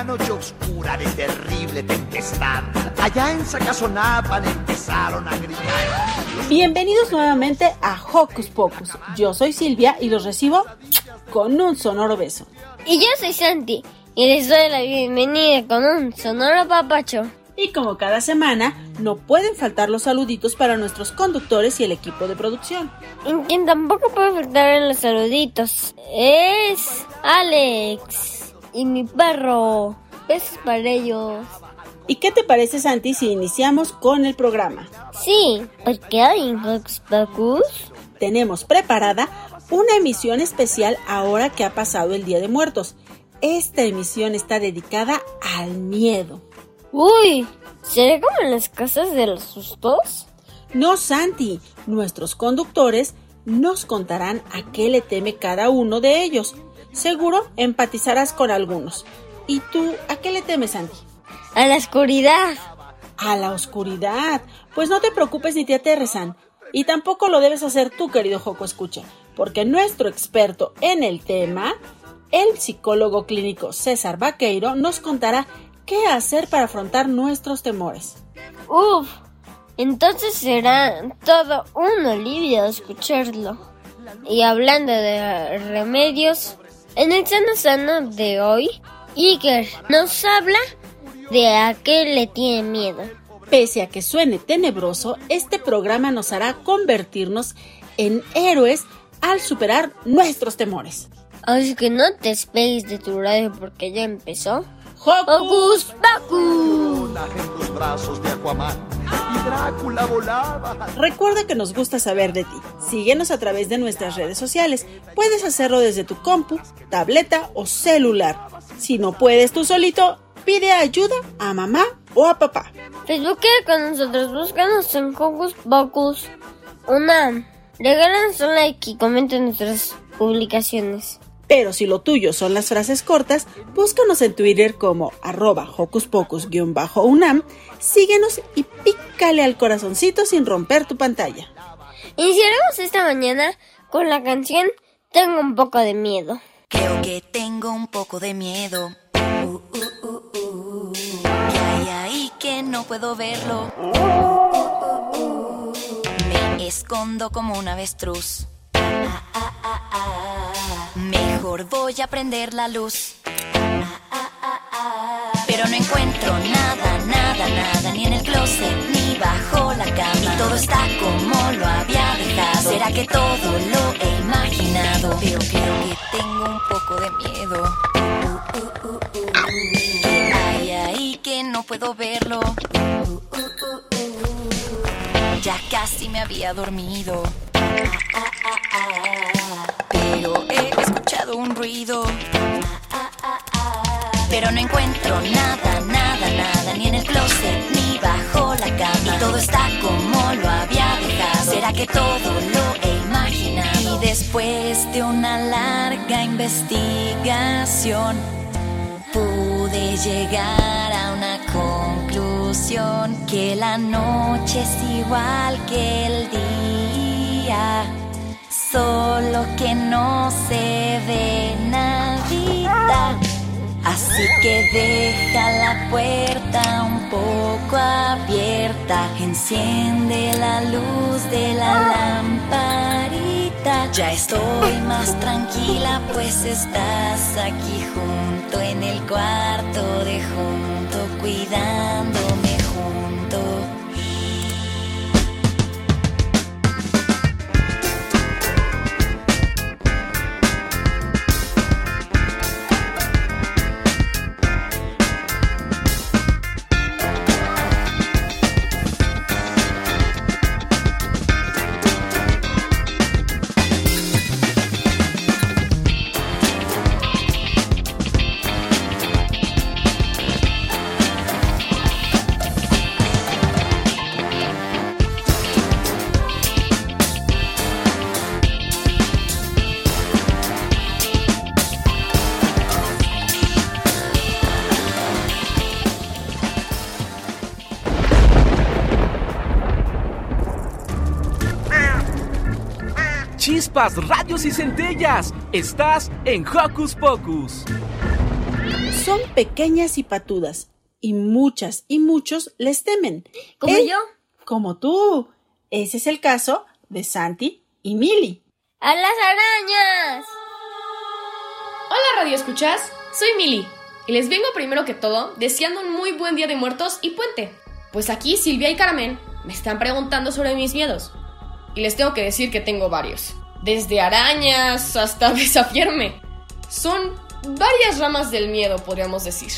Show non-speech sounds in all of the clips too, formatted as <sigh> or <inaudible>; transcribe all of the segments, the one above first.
una noche oscura de terrible tempestad, allá en Sacazonapan empezaron a gritar. Bienvenidos nuevamente a Hocus Pocus. Yo soy Silvia y los recibo con un sonoro beso. Y yo soy Santi y les doy la bienvenida con un sonoro papacho. Y como cada semana, no pueden faltar los saluditos para nuestros conductores y el equipo de producción. Y quien tampoco puede faltar en los saluditos es Alex y mi perro. Besos para ellos. ¿Y qué te parece, Santi, si iniciamos con el programa? Sí, porque hay Pocus Tenemos preparada una emisión especial ahora que ha pasado el Día de Muertos. Esta emisión está dedicada al miedo. Uy, ¿será como en las casas de los sustos? No, Santi, nuestros conductores nos contarán a qué le teme cada uno de ellos. Seguro empatizarás con algunos. ¿Y tú a qué le temes, Santi? A la oscuridad. A la oscuridad. Pues no te preocupes ni te aterrezan. Y tampoco lo debes hacer tú, querido Joco Escucha, porque nuestro experto en el tema, el psicólogo clínico César Vaqueiro, nos contará qué hacer para afrontar nuestros temores. Uf, entonces será todo un alivio escucharlo. Y hablando de remedios, en el Sano Sano de hoy, Iker nos habla de a qué le tiene miedo. Pese a que suene tenebroso, este programa nos hará convertirnos en héroes al superar nuestros temores. Así que no te despegues de tu radio porque ya empezó. ¡Hocus Pocus! En los brazos de Aquaman y Drácula volaba. Recuerda que nos gusta saber de ti. Síguenos a través de nuestras redes sociales. Puedes hacerlo desde tu compu, tableta o celular. Si no puedes tú solito, pide ayuda a mamá o a papá. Facebook con nosotros, búscanos en Hocus Pocus. Una. Regálanos un like y comenten nuestras publicaciones. Pero si lo tuyo son las frases cortas, búscanos en Twitter como arroba hocus pocus-unam, síguenos y pícale al corazoncito sin romper tu pantalla. Iniciaremos esta mañana con la canción Tengo un poco de miedo. Creo que tengo un poco de miedo. Uh, uh, uh, uh. Que hay ahí que no puedo verlo. Uh, uh, uh, uh. Me escondo como un avestruz. Mejor voy a prender la luz. Pero no encuentro nada, nada, nada, ni en el closet, ni bajo la cama. Y todo está como lo había dejado. ¿Será que todo lo he imaginado? Pero creo que tengo un poco de miedo. Uh, uh, uh, uh. ¿Qué hay ahí que no puedo verlo? Ya casi me había dormido. Ah, ah, ah, un ruido. Pero no encuentro nada, nada, nada, ni en el closet, ni bajo la cama. Y todo está como lo había dejado. ¿Será que todo lo he imaginado? Y después de una larga investigación, pude llegar a una conclusión que la noche es igual que el día, solo que no se ve nadita. Así que deja la puerta un poco abierta, enciende la luz de la lamparita Ya estoy más tranquila, pues estás aquí junto en el cuarto de junto, cuidándome Chispas, radios y centellas. Estás en Hocus Pocus. Son pequeñas y patudas, y muchas y muchos les temen. ¿Como Él- yo? Como tú. Ese es el caso de Santi y Milly. ¡A las arañas! Hola Radio Escuchas, soy Mili y les vengo primero que todo deseando un muy buen día de muertos y puente. Pues aquí Silvia y Carmen me están preguntando sobre mis miedos y les tengo que decir que tengo varios. Desde arañas hasta <laughs> desafiarme. Son varias ramas del miedo, podríamos decir.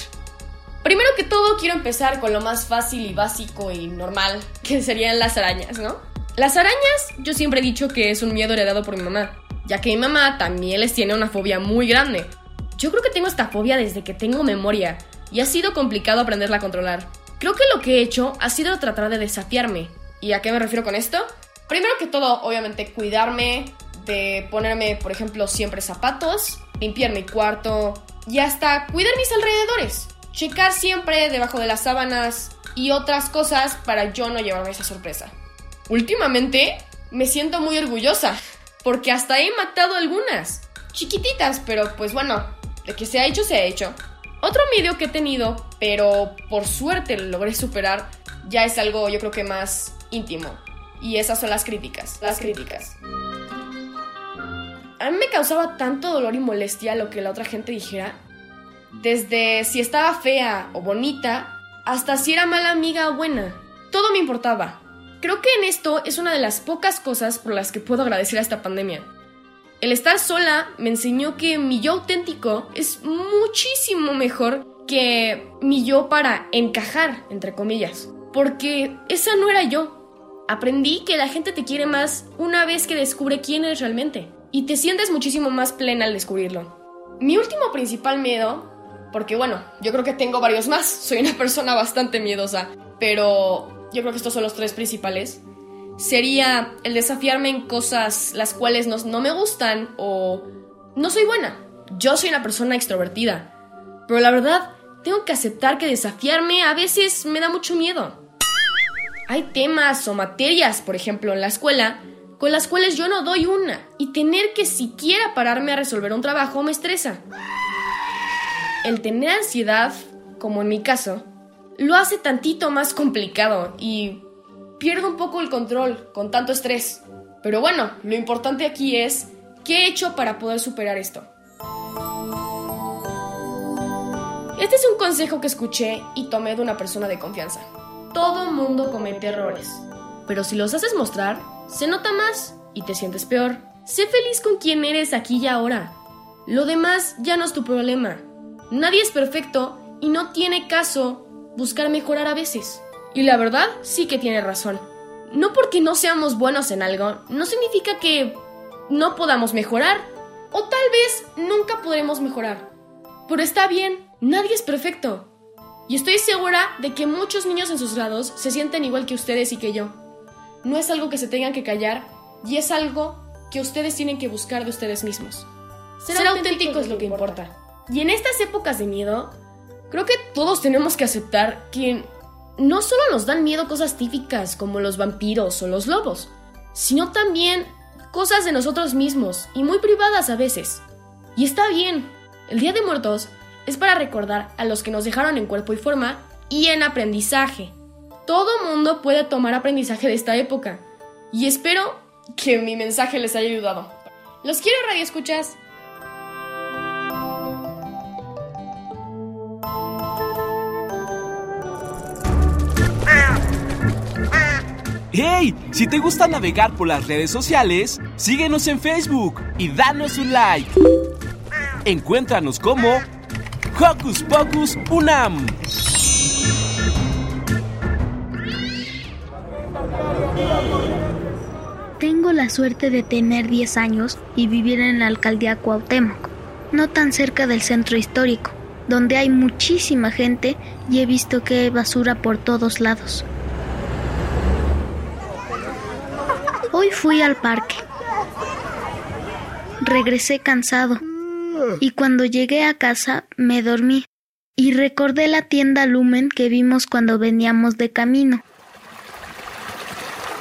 Primero que todo quiero empezar con lo más fácil y básico y normal, <laughs> que serían las arañas, ¿no? Las arañas yo siempre he dicho que es un miedo heredado por mi mamá, ya que mi mamá también les tiene una fobia muy grande. Yo creo que tengo esta fobia desde que tengo memoria y ha sido complicado aprenderla a controlar. Creo que lo que he hecho ha sido tratar de desafiarme. ¿Y a qué me refiero con esto? Primero que todo, obviamente, cuidarme, de ponerme, por ejemplo, siempre zapatos, limpiar mi cuarto y hasta cuidar mis alrededores. Checar siempre debajo de las sábanas y otras cosas para yo no llevarme esa sorpresa. Últimamente me siento muy orgullosa porque hasta he matado algunas. Chiquititas, pero pues bueno, de que se ha hecho, se ha hecho. Otro miedo que he tenido, pero por suerte lo logré superar, ya es algo yo creo que más íntimo. Y esas son las críticas. Las críticas. A mí me causaba tanto dolor y molestia lo que la otra gente dijera. Desde si estaba fea o bonita, hasta si era mala amiga o buena. Todo me importaba. Creo que en esto es una de las pocas cosas por las que puedo agradecer a esta pandemia. El estar sola me enseñó que mi yo auténtico es muchísimo mejor que mi yo para encajar, entre comillas. Porque esa no era yo. Aprendí que la gente te quiere más una vez que descubre quién eres realmente. Y te sientes muchísimo más plena al descubrirlo. Mi último principal miedo, porque bueno, yo creo que tengo varios más, <laughs> soy una persona bastante miedosa, pero yo creo que estos son los tres principales, sería el desafiarme en cosas las cuales no, no me gustan o no soy buena. Yo soy una persona extrovertida, pero la verdad tengo que aceptar que desafiarme a veces me da mucho miedo. Hay temas o materias, por ejemplo, en la escuela, con las cuales yo no doy una, y tener que siquiera pararme a resolver un trabajo me estresa. El tener ansiedad, como en mi caso, lo hace tantito más complicado y pierdo un poco el control con tanto estrés. Pero bueno, lo importante aquí es qué he hecho para poder superar esto. Este es un consejo que escuché y tomé de una persona de confianza. Todo mundo comete errores, pero si los haces mostrar, se nota más y te sientes peor. Sé feliz con quien eres aquí y ahora. Lo demás ya no es tu problema. Nadie es perfecto y no tiene caso buscar mejorar a veces. Y la verdad sí que tiene razón. No porque no seamos buenos en algo, no significa que no podamos mejorar. O tal vez nunca podremos mejorar. Pero está bien, nadie es perfecto. Y estoy segura de que muchos niños en sus grados se sienten igual que ustedes y que yo. No es algo que se tengan que callar y es algo que ustedes tienen que buscar de ustedes mismos. Ser, auténtico, es lo que importa. Y en estas épocas de miedo, creo que todos tenemos que aceptar que no solo nos dan miedo cosas típicas como los vampiros o los lobos, sino también cosas de nosotros mismos y muy privadas a veces. Y está bien, el Día de Muertos es para recordar a los que nos dejaron en cuerpo y forma y en aprendizaje. Todo mundo puede tomar aprendizaje de esta época y espero que mi mensaje les haya ayudado. Los quiero, Radio Escuchas. ¡Hey! Si te gusta navegar por las redes sociales, síguenos en Facebook y danos un like. Encuéntranos como Hocus Pocus Unam. Tengo la suerte de tener 10 años y vivir en la alcaldía Cuauhtémoc, no tan cerca del centro histórico, donde hay muchísima gente y he visto que hay basura por todos lados. Hoy fui al parque. Regresé cansado y cuando llegué a casa me dormí y recordé la tienda Lumen que vimos cuando veníamos de camino.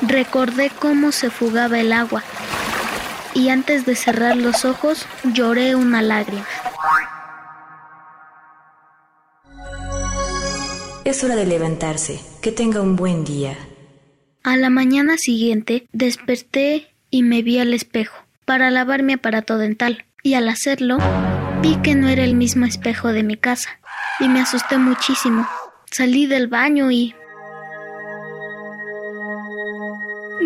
Recordé cómo se fugaba el agua y antes de cerrar los ojos lloré una lágrima. Es hora de levantarse. Que tenga un buen día. A la mañana siguiente desperté y me vi al espejo para lavar mi aparato dental y al hacerlo vi que no era el mismo espejo de mi casa y me asusté muchísimo. Salí del baño y...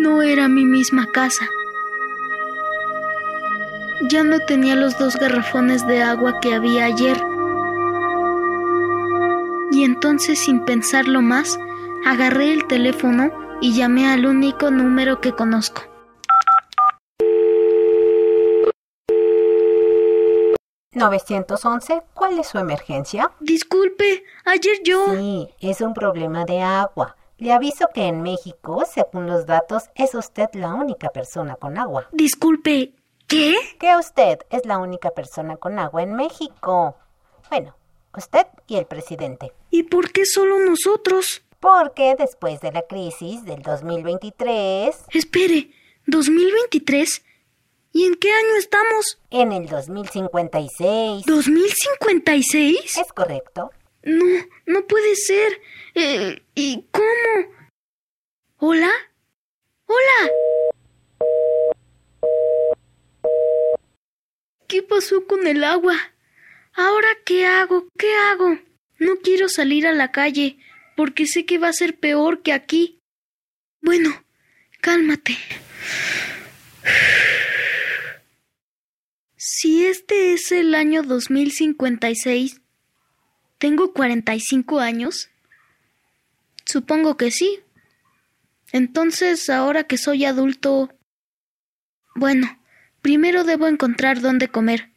No era mi misma casa. Ya no tenía los dos garrafones de agua que había ayer. Y entonces, sin pensarlo más, agarré el teléfono y llamé al único número que conozco. ¿911? ¿Cuál es su emergencia? Disculpe, ayer yo... Sí, es un problema de agua. Le aviso que en México, según los datos, es usted la única persona con agua. Disculpe, ¿qué? Que usted es la única persona con agua en México. Bueno, usted y el presidente. ¿Y por qué solo nosotros? Porque después de la crisis del 2023... Espere, ¿2023? ¿Y en qué año estamos? En el 2056. ¿2056? ¿Es correcto? No, no puede ser. Eh, ¿Y cómo? ¿Hola? ¿Hola? ¿Qué pasó con el agua? ¿Ahora qué hago? ¿Qué hago? No quiero salir a la calle porque sé que va a ser peor que aquí. Bueno, cálmate. <sighs> Si este es el año 2056, ¿tengo 45 años? Supongo que sí. Entonces, ahora que soy adulto... Bueno, primero debo encontrar dónde comer.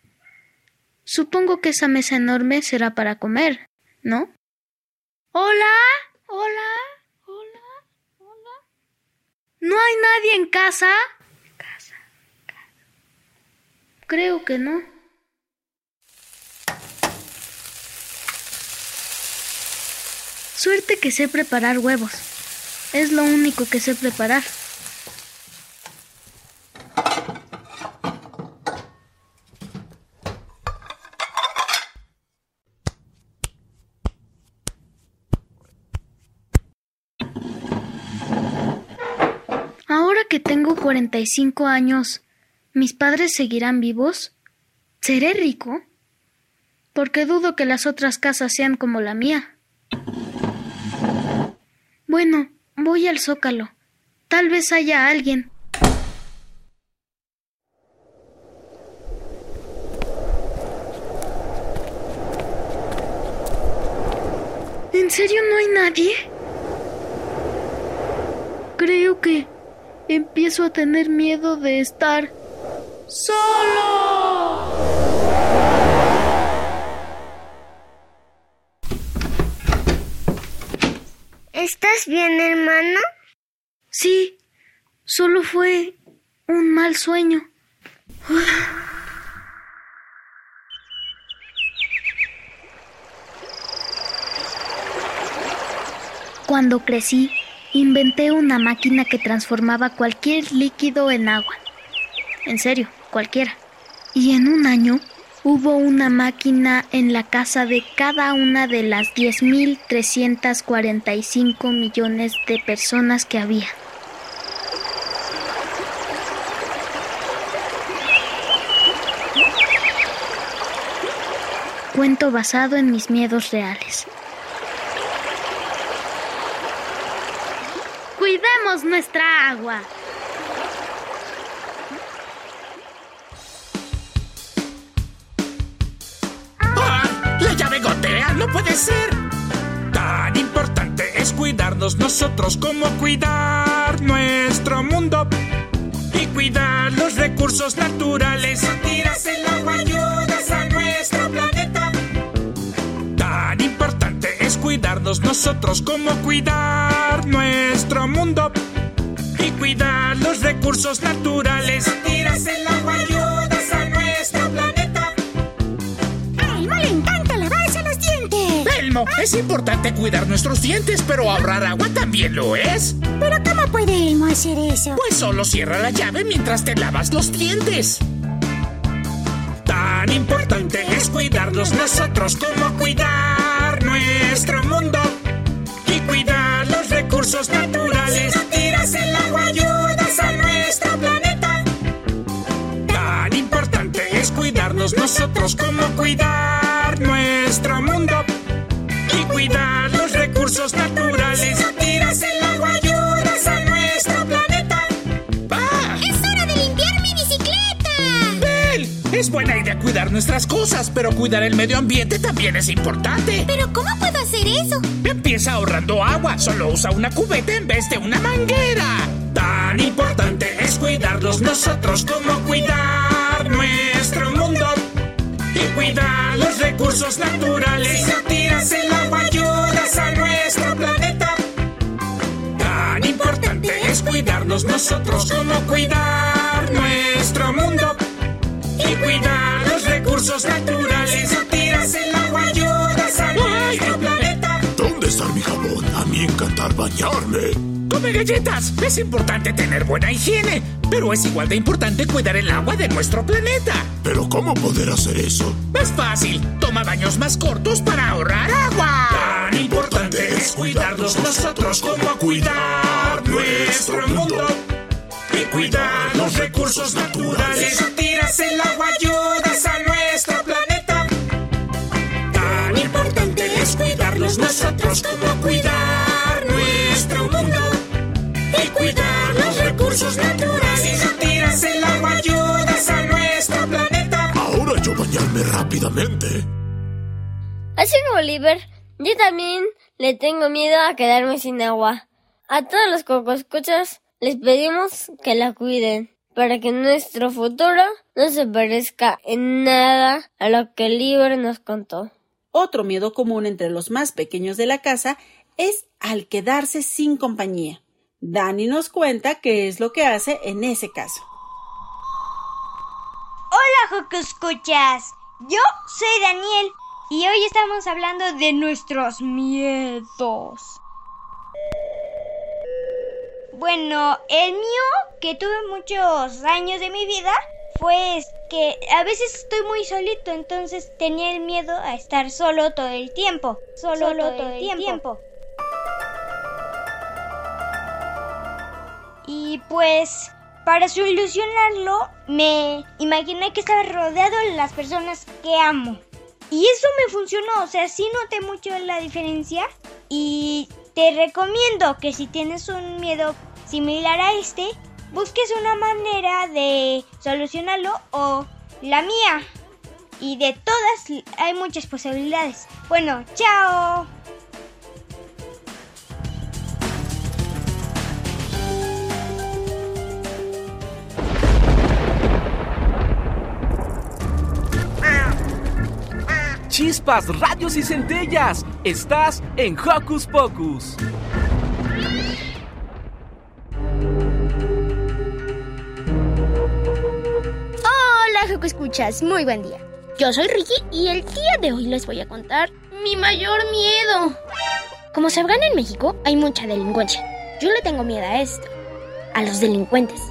Supongo que esa mesa enorme será para comer, ¿no? Hola, hola, hola, hola. ¿No hay nadie en casa? Casa, casa. Creo que no. Suerte que sé preparar huevos. Es lo único que sé preparar. Ahora que tengo 45 años, ¿mis padres seguirán vivos? ¿Seré rico? Porque dudo que las otras casas sean como la mía. Bueno, voy al zócalo. Tal vez haya alguien. ¿En serio no hay nadie? Creo que empiezo a tener miedo de estar solo. ¿Estás bien, hermano? Sí, solo fue un mal sueño. Cuando crecí, inventé una máquina que transformaba cualquier líquido en agua. En serio, cualquiera. Y en un año hubo una máquina en la casa de cada una de las 10.345 millones de personas que había. Cuento basado en mis miedos reales. Cuidemos nuestra agua. Cuidarnos nosotros como cuidar nuestro mundo y cuidar los recursos naturales. Tiras el agua, ayudas a nuestro planeta. Tan importante es cuidarnos nosotros como cuidar nuestro mundo y cuidar los recursos naturales. Tiras el agua, ayudas es importante cuidar nuestros dientes, pero ahorrar agua también lo es. ¿Pero cómo puede Elmo hacer eso? Pues solo cierra la llave mientras te lavas los dientes. Tan importante es cuidarnos nosotros como cuidar nuestro mundo y cuidar los recursos naturales. Si no tiras el agua, ayudas a nuestro planeta. Tan importante es cuidarnos nosotros como cuidar recursos naturales. Si no tiras el agua, ayudas a nuestro planeta. ¡Va! ¡Es hora de limpiar mi bicicleta! ¡Bel! Es buena idea cuidar nuestras cosas, pero cuidar el medio ambiente también es importante. ¿Pero cómo puedo hacer eso? Empieza ahorrando agua, solo usa una cubeta en vez de una manguera. Tan importante es cuidarnos nosotros como cuidar nuestro mundo y cuidar los recursos naturales. Si no tiras el agua, es cuidarnos nosotros como cuidar nuestro mundo y cuidar los recursos naturales. Si no tiras el agua, ayudas a nuestro planeta. ¿Dónde está mi jabón? A mí encantar bañarme. Come galletas. Es importante tener buena higiene, pero es igual de importante cuidar el agua de nuestro planeta. ¿Pero cómo poder hacer eso? Es fácil. Toma baños más cortos para ahorrar agua. Tan importante es cuidarnos nosotros como cuidar nuestro mundo y cuidar los recursos naturales. Si no tiras el agua, ayudas a nuestro planeta. Tan importante es cuidarnos nosotros como cuidar nuestro mundo y cuidar los recursos naturales. Si no tiras el agua, ayudas a nuestro planeta. Ahora yo bañarme rápidamente. Así como Oliver, yo también le tengo miedo a quedarme sin agua. A todos los cocoscuchas les pedimos que la cuiden para que nuestro futuro no se parezca en nada a lo que Oliver nos contó. Otro miedo común entre los más pequeños de la casa es al quedarse sin compañía. Dani nos cuenta qué es lo que hace en ese caso. Hola, Joco Escuchas. Yo soy Daniel y hoy estamos hablando de nuestros miedos. Bueno, el mío, que tuve muchos años de mi vida, fue que a veces estoy muy solito, entonces tenía el miedo a estar solo todo el tiempo. Solo, todo, el tiempo. Y pues, para solucionarlo, me imaginé que estaba rodeado de las personas que amo. Y eso me funcionó, o sea, sí noté mucho la diferencia. Y te recomiendo que si tienes un miedo similar a este, busques una manera de solucionarlo o la mía. Y de todas hay muchas posibilidades. Bueno, chao. Chispas, radios y centellas. Estás en Hocus Pocus. Hola, Joco Escuchas, muy buen día. Yo soy Ricky y el día de hoy les voy a contar mi mayor miedo. Como sabrán, en México hay mucha delincuencia. Yo le tengo miedo a esto, a los delincuentes,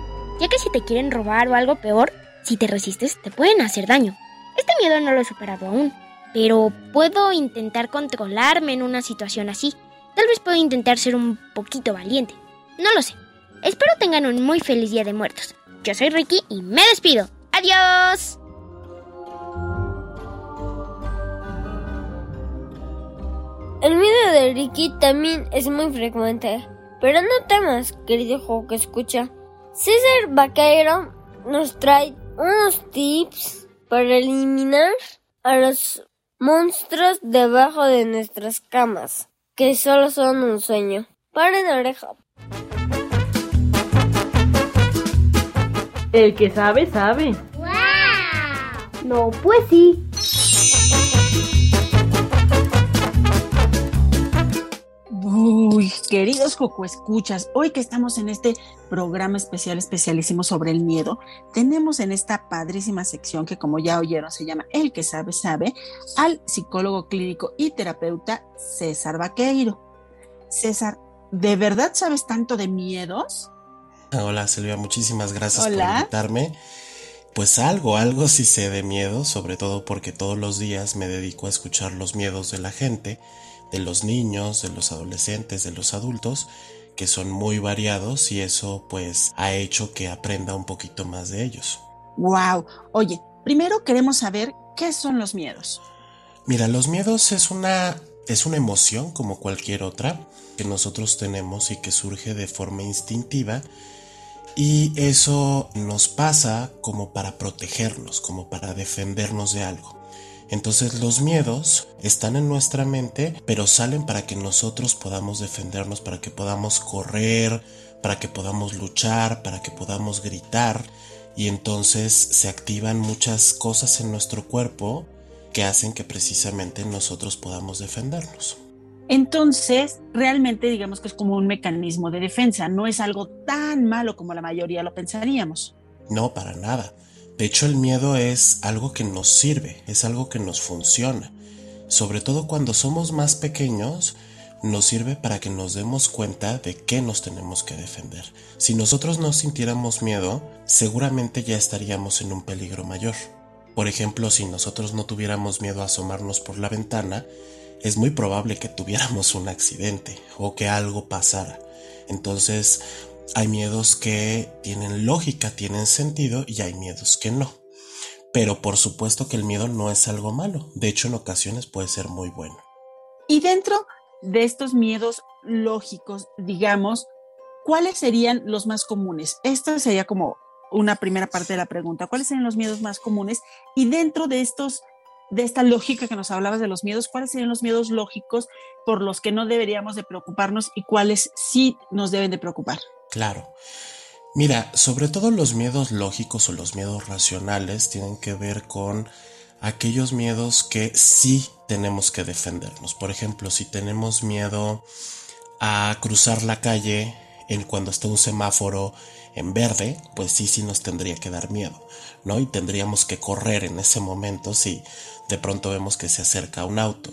ya que si te quieren robar o algo peor, si te resistes te pueden hacer daño. Este miedo no lo he superado aún, pero puedo intentar controlarme en una situación así. Tal vez puedo intentar ser un poquito valiente. No lo sé. Espero tengan un muy feliz día de muertos. Yo soy Ricky y me despido. ¡Adiós! de Ricky también es muy frecuente. Pero no temas, querido juego que escucha. César Vaquero nos trae unos tips para eliminar a los monstruos debajo de nuestras camas, que solo son un sueño. Paren oreja. El que sabe, sabe. No, pues sí. Uy, queridos Coco Escuchas, hoy que estamos en este programa especial, especialísimo sobre el miedo, tenemos en esta padrísima sección que como ya oyeron se llama El que sabe, sabe, al psicólogo clínico y terapeuta César Vaqueiro. César, ¿de verdad sabes tanto de miedos? Hola Silvia, muchísimas gracias por invitarme. Pues algo, algo sí sé de miedo, sobre todo porque todos los días me dedico a escuchar los miedos de la gente de los niños, de los adolescentes, de los adultos, que son muy variados y eso pues ha hecho que aprenda un poquito más de ellos. Wow. Oye, primero queremos saber qué son los miedos. Mira, los miedos es una es una emoción como cualquier otra que nosotros tenemos y que surge de forma instintiva y eso nos pasa como para protegernos, como para defendernos de algo. Entonces los miedos están en nuestra mente, pero salen para que nosotros podamos defendernos, para que podamos correr, para que podamos luchar, para que podamos gritar. Y entonces se activan muchas cosas en nuestro cuerpo que hacen que precisamente nosotros podamos defendernos. Entonces, realmente digamos que es como un mecanismo de defensa, no es algo tan malo como la mayoría lo pensaríamos. No, para nada. De hecho, el miedo es algo que nos sirve, es algo que nos funciona. Sobre todo cuando somos más pequeños, nos sirve para que nos demos cuenta de qué nos tenemos que defender. Si nosotros no sintiéramos miedo, seguramente ya estaríamos en un peligro mayor. Por ejemplo, si nosotros no tuviéramos miedo a asomarnos por la ventana, es muy probable que tuviéramos un accidente o que algo pasara. Entonces, hay miedos que tienen lógica, tienen sentido y hay miedos que no. Pero por supuesto que el miedo no es algo malo. De hecho, en ocasiones puede ser muy bueno. Y dentro de estos miedos lógicos, digamos, ¿cuáles serían los más comunes? Esta sería como una primera parte de la pregunta. ¿Cuáles serían los miedos más comunes? Y dentro de estos de esta lógica que nos hablabas de los miedos, ¿cuáles serían los miedos lógicos por los que no deberíamos de preocuparnos y cuáles sí nos deben de preocupar? Claro. Mira, sobre todo los miedos lógicos o los miedos racionales tienen que ver con aquellos miedos que sí tenemos que defendernos. Por ejemplo, si tenemos miedo a cruzar la calle en cuando está un semáforo en verde, pues sí, sí nos tendría que dar miedo, ¿no? Y tendríamos que correr en ese momento si de pronto vemos que se acerca un auto.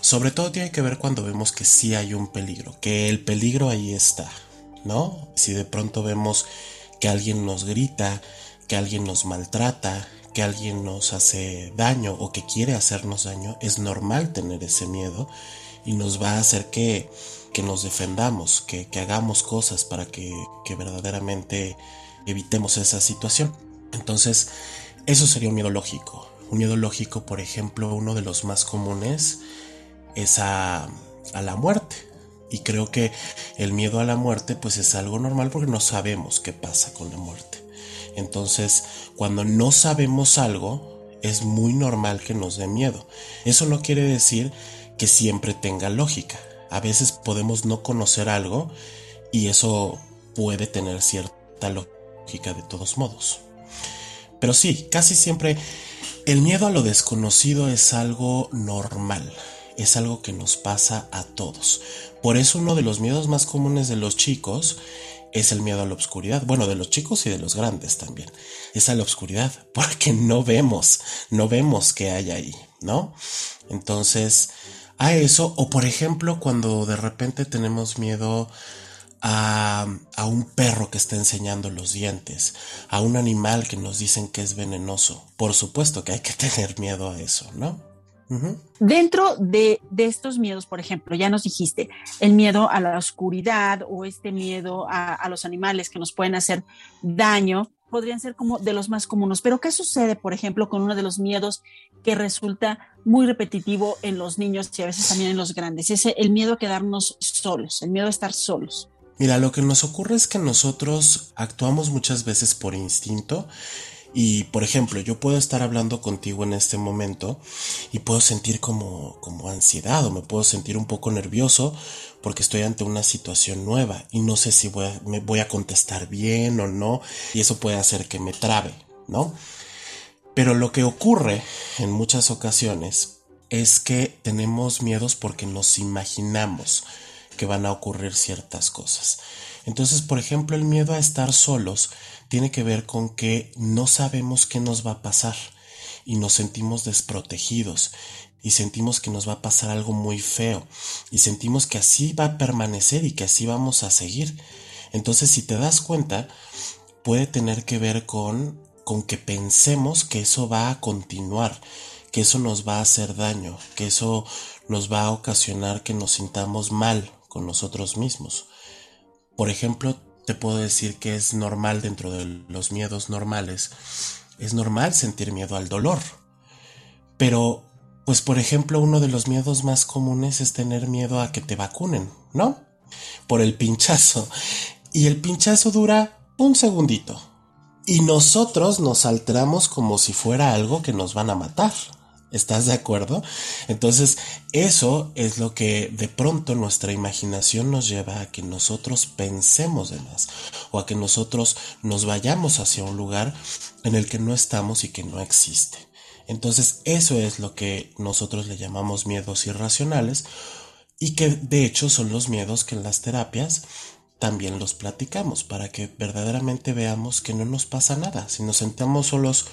Sobre todo tiene que ver cuando vemos que sí hay un peligro, que el peligro ahí está, ¿no? Si de pronto vemos que alguien nos grita, que alguien nos maltrata, que alguien nos hace daño o que quiere hacernos daño, es normal tener ese miedo y nos va a hacer que, que nos defendamos, que, que, hagamos cosas para que, que verdaderamente evitemos esa situación. Entonces, eso sería un miedo lógico. Un miedo lógico, por ejemplo, uno de los más comunes es a, a la muerte. Y creo que el miedo a la muerte pues es algo normal porque no sabemos qué pasa con la muerte. Entonces, cuando no sabemos algo, es muy normal que nos dé miedo. Eso no quiere decir que siempre tenga lógica. A veces podemos no conocer algo y eso puede tener cierta lógica de todos modos. Pero sí, casi siempre el miedo a lo desconocido es algo normal es algo que nos pasa a todos. Por eso uno de los miedos más comunes de los chicos es el miedo a la oscuridad. Bueno, de los chicos y de los grandes también. Es a la oscuridad, <laughs> porque no vemos, no vemos qué hay ahí, ¿no? Entonces, a eso, o por ejemplo, cuando de repente tenemos miedo a, a, un perro que está enseñando los dientes, a un animal que nos dicen que es venenoso. Por supuesto que hay que <laughs> tener miedo a eso, ¿no? Dentro de, estos miedos, por ejemplo, ya nos dijiste el miedo a la oscuridad o este miedo a, los animales que nos pueden hacer daño. podrían ser como de los más comunes. Pero ¿qué sucede, por ejemplo, con uno de los miedos que resulta muy repetitivo en los niños y a veces también en los grandes? Es el miedo a quedarnos solos, el miedo a estar solos. Mira, lo que nos ocurre es que nosotros actuamos muchas veces por instinto y por ejemplo, yo puedo estar hablando contigo en este momento y puedo sentir como, como ansiedad o me puedo sentir un poco nervioso porque estoy ante una situación nueva y no sé si voy a, me voy a contestar bien o no y eso puede hacer que me trabe, ¿no? Pero lo que ocurre en muchas ocasiones es que tenemos miedos porque nos imaginamos que van a ocurrir ciertas cosas. Entonces, por ejemplo, el miedo a estar solos tiene que ver con que no sabemos qué nos va a pasar y nos sentimos desprotegidos y sentimos que nos va a pasar algo muy feo y sentimos que así va a permanecer y que así vamos a seguir. Entonces, si te das cuenta, puede tener que ver con con que pensemos que eso va a continuar, que eso nos va a hacer daño, que eso nos va a ocasionar que nos sintamos mal con nosotros mismos. Por ejemplo, te puedo decir que es normal dentro de los miedos normales, es normal sentir miedo al dolor. Pero, pues por ejemplo, uno de los miedos más comunes es tener miedo a que te vacunen, ¿no? Por el pinchazo. Y el pinchazo dura un segundito. Y nosotros nos alteramos como si fuera algo que nos van a matar. ¿Estás de acuerdo? Entonces, eso es lo que de pronto nuestra imaginación nos lleva a que nosotros pensemos de más o a que nosotros nos vayamos hacia un lugar en el que no estamos y que no existe. Entonces, eso es lo que nosotros le llamamos miedos irracionales y que de hecho son los miedos que en las terapias también los platicamos para que verdaderamente veamos que no nos pasa nada. Si nos sentamos solos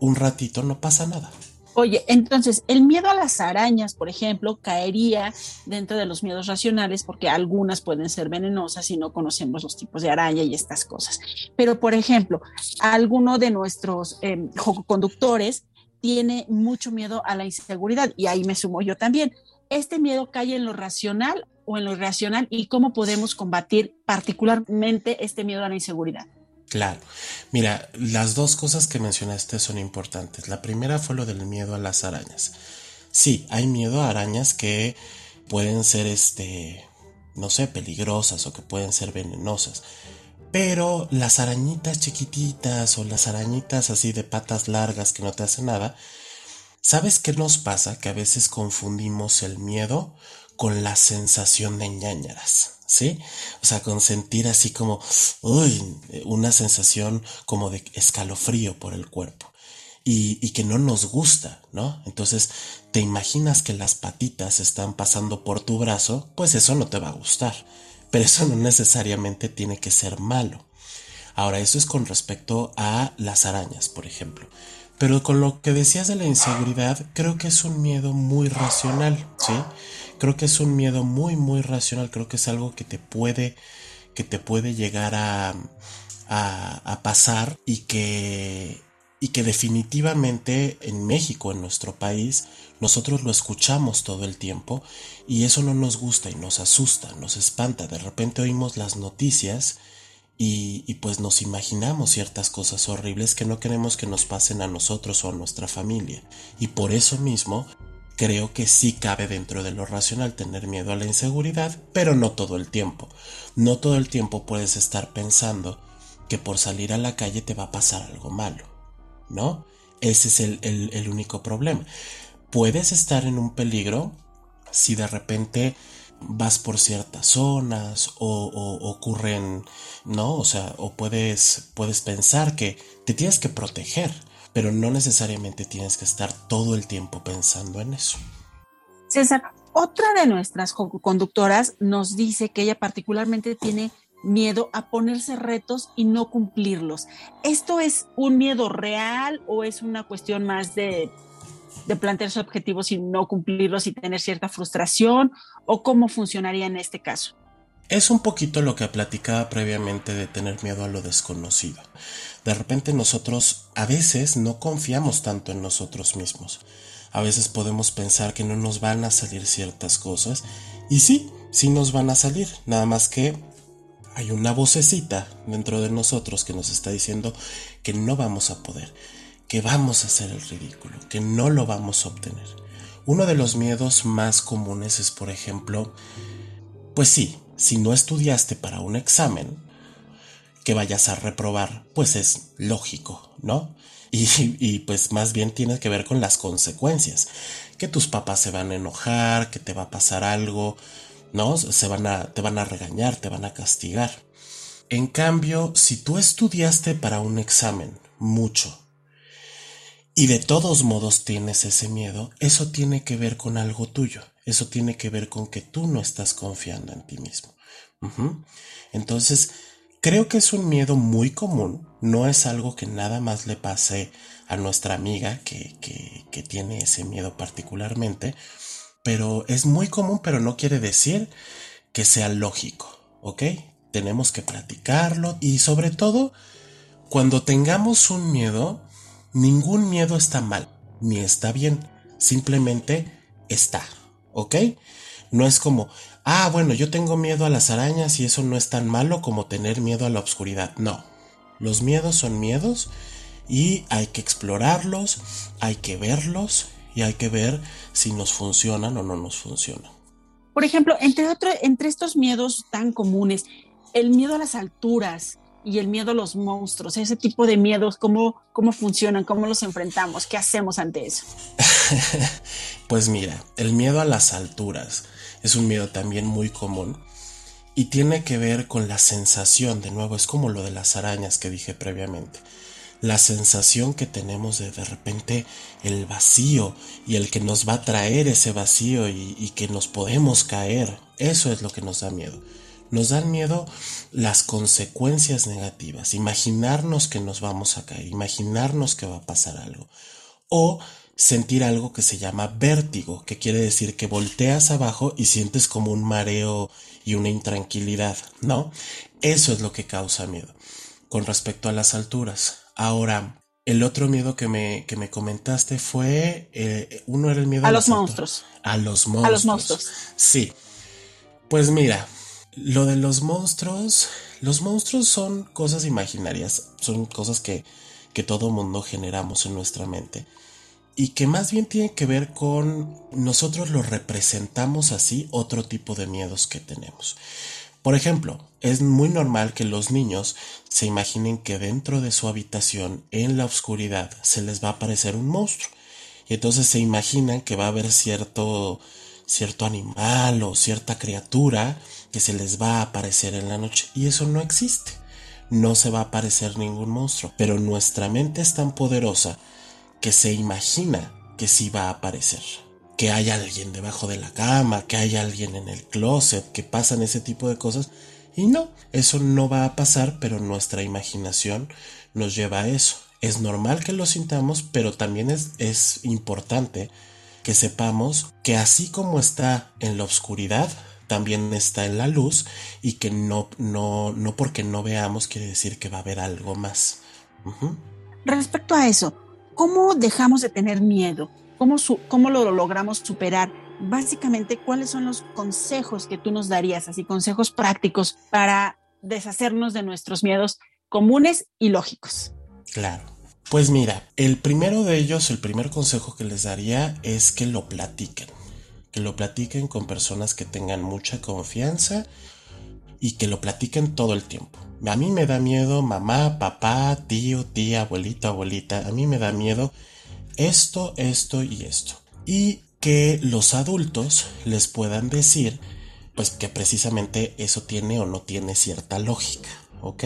un ratito, no pasa nada. Oye, entonces, el miedo a las arañas, por ejemplo, caería dentro de los miedos racionales porque algunas pueden ser venenosas y no conocemos los tipos de araña y estas cosas. Pero, por ejemplo, alguno de nuestros eh, conductores tiene mucho miedo a la inseguridad y ahí me sumo yo también. ¿Este miedo cae en lo racional o en lo irracional y cómo podemos combatir particularmente este miedo a la inseguridad? Claro. Mira, las dos cosas que mencionaste son importantes. La primera fue lo del miedo a las arañas. Sí, hay miedo a arañas que pueden ser, este, no sé, peligrosas o que pueden ser venenosas. Pero las arañitas chiquititas o las arañitas así de patas largas que no te hacen nada, ¿sabes qué nos pasa? Que a veces confundimos el miedo con la sensación de ñañaras. ¿Sí? O sea, con sentir así como, uy, una sensación como de escalofrío por el cuerpo. Y, y, que no nos gusta, ¿no? Entonces, te imaginas que las patitas están pasando por tu brazo, pues eso no te va a gustar. Pero eso no necesariamente tiene que ser malo. Ahora, eso es con respecto a las arañas, por ejemplo. Pero con lo que decías de la inseguridad, creo que es un miedo muy racional, ¿sí? Creo que es un miedo muy muy racional, creo que es algo que te puede que te puede llegar a, a, pasar y que y que definitivamente en México, en nuestro país, nosotros lo escuchamos todo el tiempo y eso no nos gusta y nos asusta, nos espanta. De repente oímos las noticias y, y, pues nos imaginamos ciertas cosas horribles que no queremos que nos pasen a nosotros o a nuestra familia. Y por eso mismo creo que sí cabe dentro de lo racional tener miedo a la inseguridad, pero no todo el tiempo. No todo el tiempo puedes estar pensando que por salir a la calle te va a pasar algo malo, ¿no? Ese es el, único problema. Puedes estar en un peligro si de repente vas por ciertas zonas o, o, ocurren, ¿no? O sea, o puedes, puedes pensar que te tienes que proteger pero no necesariamente tienes que estar todo el tiempo pensando en eso. César, otra de nuestras conductoras nos dice que ella particularmente tiene miedo a ponerse retos y no cumplirlos. ¿Esto es un miedo real o es una cuestión más de, plantearse objetivos y no cumplirlos y tener cierta frustración? ¿O cómo funcionaría en este caso? Es un poquito lo que platicaba previamente de tener miedo a lo desconocido. De repente nosotros a veces no confiamos tanto en nosotros mismos. A veces podemos pensar que no nos van a salir ciertas cosas y sí, sí nos van a salir, nada más que hay una vocecita dentro de nosotros que nos está diciendo que no vamos a poder, que vamos a hacer el ridículo, que no lo vamos a obtener. Uno de los miedos más comunes es, por ejemplo, pues sí, si no estudiaste para un examen, que vayas a reprobar, pues es lógico, ¿no? Y, pues más bien tiene que ver con las consecuencias, que tus papás se van a enojar, que te va a pasar algo, ¿no? Se van a, te van a regañar, te van a castigar. En cambio, si tú estudiaste para un examen mucho y de todos modos tienes ese miedo, eso tiene que ver con algo tuyo, eso tiene que ver con que tú no estás confiando en ti mismo. Entonces, creo que es un miedo muy común, no es algo que nada más le pase a nuestra amiga que, que tiene ese miedo particularmente, pero es muy común, pero no quiere decir que sea lógico, ¿ok? Tenemos que practicarlo y sobre todo, cuando tengamos un miedo, ningún miedo está mal, ni está bien, simplemente está, ¿ok? No es como, ah, bueno, yo tengo miedo a las arañas y eso no es tan malo como tener miedo a la oscuridad. No, los miedos son miedos y hay que explorarlos, hay que verlos y hay que ver si nos funcionan o no nos funcionan. Por ejemplo, entre, otro, entre estos miedos tan comunes, el miedo a las alturas y el miedo a los monstruos, ese tipo de miedos, ¿cómo, cómo funcionan? ¿Cómo los enfrentamos? ¿Qué hacemos ante eso? <laughs> pues mira, el miedo a las alturas es un miedo también muy común y tiene que ver con la sensación, de nuevo, es como lo de las arañas que dije previamente la sensación que tenemos de de repente el vacío y el que nos va a traer ese vacío y, que nos podemos caer. Eso es lo que nos da miedo. Nos dan miedo las consecuencias negativas, imaginarnos que nos vamos a caer, imaginarnos que va a pasar algo. O sentir algo que se llama vértigo, que quiere decir que volteas abajo y sientes como un mareo y una intranquilidad, ¿no? Eso es lo que causa miedo. Con respecto a las alturas, Ahora, el otro miedo que me, que me comentaste fue, eh, uno era el miedo a, los monstruos. A los monstruos. A los monstruos. Sí. Pues mira, lo de los monstruos, los monstruos son cosas imaginarias, son cosas que, que todo mundo generamos en nuestra mente y que más bien tienen que ver con nosotros lo representamos así otro tipo de miedos que tenemos. Por ejemplo, es muy normal que los niños se imaginen que dentro de su habitación, en la oscuridad, se les va a aparecer un monstruo. Y entonces se imaginan que va a haber cierto, cierto animal o cierta criatura que se les va a aparecer en la noche. Y eso no existe. No se va a aparecer ningún monstruo. Pero nuestra mente es tan poderosa que se imagina que sí va a aparecer que hay alguien debajo de la cama, que hay alguien en el closet, que pasan ese tipo de cosas. Y no, eso no va a pasar, pero nuestra imaginación nos lleva a eso. Es normal que lo sintamos, pero también es, es importante que sepamos que así como está en la oscuridad, también está en la luz y que no, no, no porque no veamos quiere decir que va a haber algo más. Respecto a eso, ¿cómo dejamos de tener miedo? ¿Cómo, ¿Cómo lo logramos superar? Básicamente, ¿cuáles son los consejos que tú nos darías, así consejos prácticos para deshacernos de nuestros miedos comunes y lógicos? Claro. Pues mira, el primero de ellos, el primer consejo que les daría es que lo platiquen. Que lo platiquen con personas que tengan mucha confianza y que lo platiquen todo el tiempo. A mí me da miedo mamá, papá, tío, tía, abuelito, abuelita. A mí me da miedo esto, esto y esto. Y que los adultos les puedan decir, pues que precisamente eso tiene o no tiene cierta lógica, ¿ok?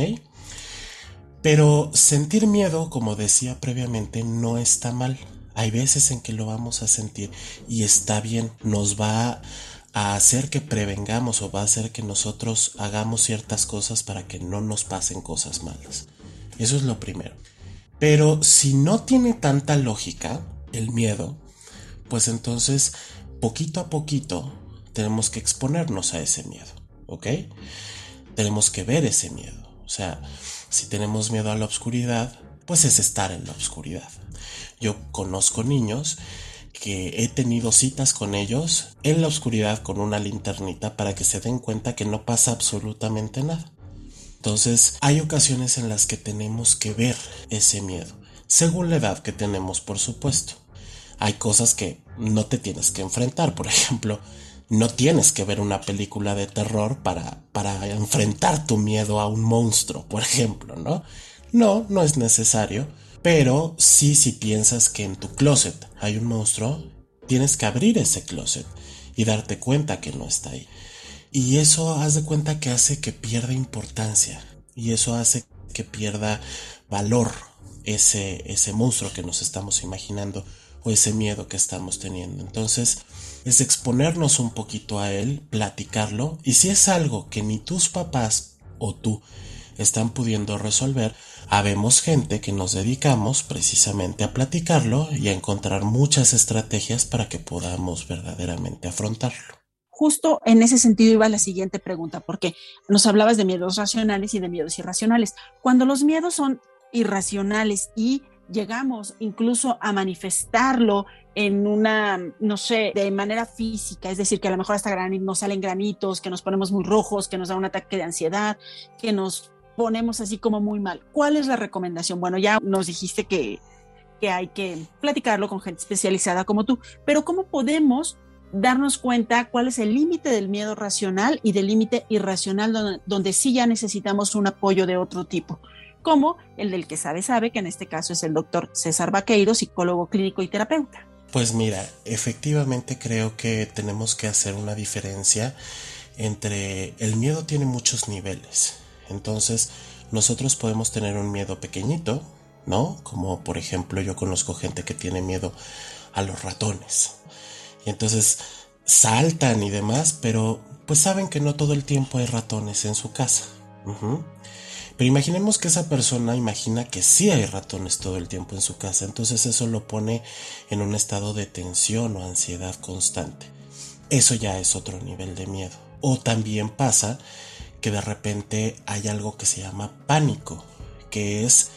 Pero sentir miedo, como decía previamente, no está mal. Hay veces en que lo vamos a sentir y está bien, nos va a hacer que prevengamos o va a hacer que nosotros hagamos ciertas cosas para que no nos pasen cosas malas. Eso es lo primero. Pero si no tiene tanta lógica el miedo, pues entonces poquito a poquito tenemos que exponernos a ese miedo, ¿ok? Tenemos que ver ese miedo. O sea, si tenemos miedo a la oscuridad, pues es estar en la oscuridad. Yo conozco niños que he tenido citas con ellos en la oscuridad con una linternita para que se den cuenta que no pasa absolutamente nada. Entonces, hay ocasiones en las que tenemos que ver ese miedo, según la edad que tenemos, por supuesto. Hay cosas que no te tienes que enfrentar, por <laughs> ejemplo, no tienes que ver una película de terror para, para enfrentar tu miedo a un monstruo, por ejemplo, ¿no? No, no es necesario, pero sí si piensas que en tu closet hay un monstruo, tienes que abrir ese closet y darte cuenta que no está ahí. Y eso haz de cuenta que hace que pierda importancia. Y eso hace que pierda valor ese, ese monstruo que nos estamos imaginando o ese miedo que estamos teniendo. Entonces es exponernos un poquito a él, platicarlo. Y si es algo que ni tus papás o tú están pudiendo resolver, habemos gente que nos dedicamos precisamente a platicarlo y a encontrar muchas estrategias para que podamos verdaderamente afrontarlo justo en ese sentido iba la siguiente pregunta, porque nos hablabas de miedos racionales y de miedos irracionales. Cuando los miedos son irracionales y llegamos incluso a manifestarlo en una, no sé, de manera física, es decir, que a lo mejor hasta nos salen granitos, que nos ponemos muy rojos, que nos da un ataque de ansiedad, que nos ponemos así como muy mal. ¿Cuál es la recomendación? Bueno, ya nos dijiste que, que hay que platicarlo con gente especializada como tú, pero ¿cómo podemos darnos cuenta cuál es el límite del miedo racional y del límite irracional donde, sí ya necesitamos un apoyo de otro tipo, como el del que sabe sabe, que en este caso es el doctor César Vaqueiro, psicólogo clínico y terapeuta. Pues mira, efectivamente creo que tenemos que hacer una diferencia entre el miedo tiene muchos niveles. Entonces, nosotros podemos tener un miedo pequeñito, ¿no? Como por ejemplo yo conozco gente que tiene miedo a los ratones, y entonces saltan y demás, pero pues saben que no todo el tiempo hay ratones en su casa. Pero imaginemos que esa persona imagina que sí hay ratones todo el tiempo en su casa, entonces eso lo pone en un estado de tensión o ansiedad constante. Eso ya es otro nivel de miedo. O también pasa que de repente hay algo que se llama pánico, que es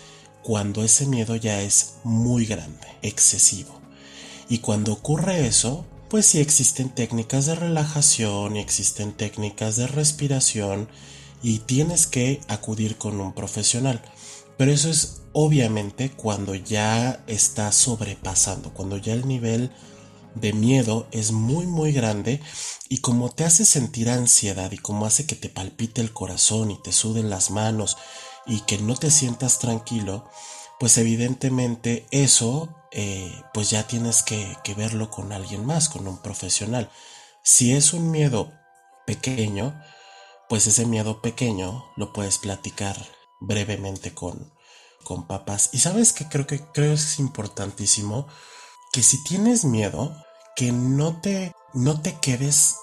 cuando ese miedo ya es muy grande, excesivo. Y cuando ocurre eso, pues sí existen técnicas de relajación y existen técnicas de respiración y tienes que acudir con un profesional. Pero eso es obviamente cuando ya está sobrepasando, cuando ya el nivel de miedo es muy muy grande y como te hace sentir ansiedad y como hace que te palpite el corazón y te suden las manos y que no te sientas tranquilo, pues evidentemente eso eh, pues ya tienes que, verlo con alguien más, con un profesional. Si es un miedo pequeño, pues ese miedo pequeño lo puedes platicar brevemente con, con papás. Y sabes que creo que creo es importantísimo que si tienes miedo, que no te, no te quedes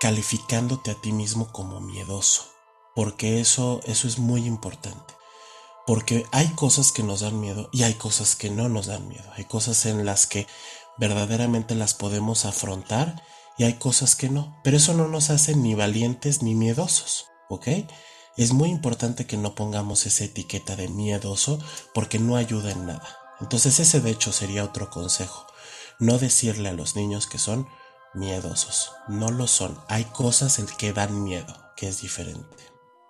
calificándote a ti mismo como miedoso, porque eso, eso es muy importante. Porque hay cosas que nos dan miedo y hay cosas que no nos dan miedo. Hay cosas en las que verdaderamente las podemos afrontar y hay cosas que no. Pero eso no nos hace ni valientes ni miedosos, ¿ok? Es muy importante que no pongamos esa etiqueta de miedoso porque no ayuda en nada. Entonces ese de hecho sería otro consejo. No decirle a los niños que son miedosos. No lo son. Hay cosas en que dan miedo, que es diferente.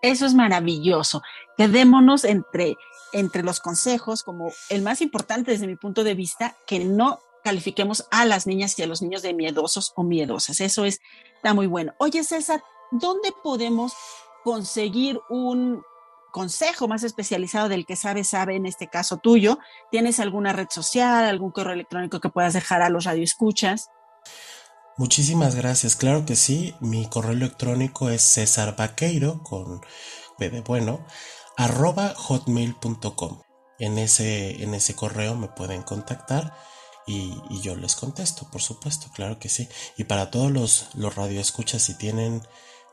Eso es maravilloso. Quedémonos entre, entre los consejos como el más importante desde mi punto de vista, que no califiquemos a las niñas y a los niños de miedosos o miedosas. Eso es, está muy bueno. Oye, César, ¿dónde podemos conseguir un consejo más especializado del que sabe, sabe en este caso tuyo? ¿Tienes alguna red social, algún correo electrónico que puedas dejar a los radioescuchas? Muchísimas gracias, claro que sí. Mi correo electrónico es César Vaqueiro con B bueno, arroba hotmail.com. En ese, en ese correo me pueden contactar y, yo les contesto, por supuesto, claro que sí. Y para todos los, los radioescuchas, si tienen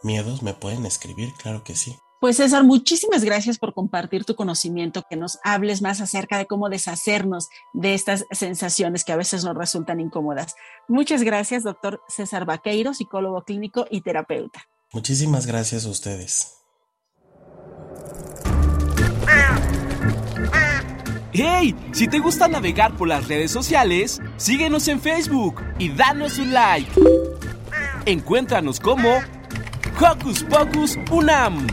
miedos, me pueden escribir, claro que sí. Pues César, muchísimas gracias por compartir tu conocimiento, que nos hables más acerca de cómo deshacernos de estas sensaciones que a veces nos resultan incómodas. Muchas gracias, doctor César Vaqueiro, psicólogo clínico y terapeuta. Muchísimas gracias a ustedes. ¡Hey! Si te gusta navegar por las redes sociales, síguenos en Facebook y danos un like. Encuéntranos como Hocus Pocus Unam.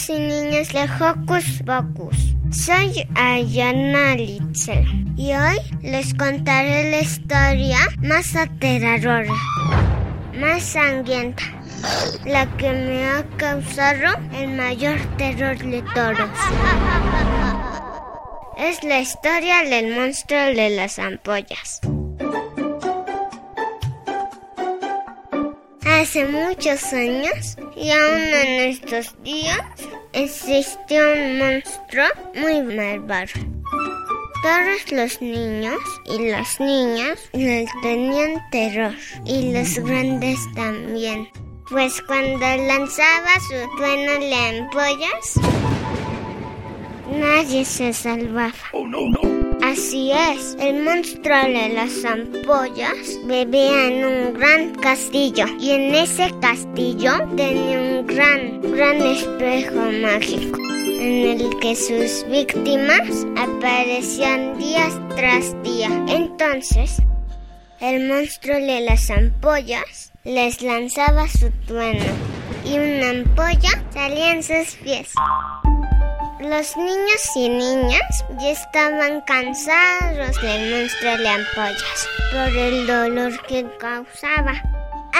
Niños y niñas de Hocus Pocus. Soy Ayana Litzel y hoy les contaré la historia más aterradora, más sangrienta, la que me ha causado el mayor terror de todos. Es la historia del monstruo de las ampollas. Hace muchos años y aún en estos días existió un monstruo muy malvado. Todos los niños y las niñas le tenían terror y los grandes también. Pues cuando lanzaba su trueno de ampollas, nadie se salvaba. Así es, el monstruo de las ampollas vivía en un gran castillo y en ese castillo tenía un gran, gran espejo mágico en el que sus víctimas aparecían día tras día. Entonces, el monstruo de las ampollas les lanzaba su trueno y una ampolla salía en sus pies. Los niños y niñas ya estaban cansados de ampollas por el dolor que causaba.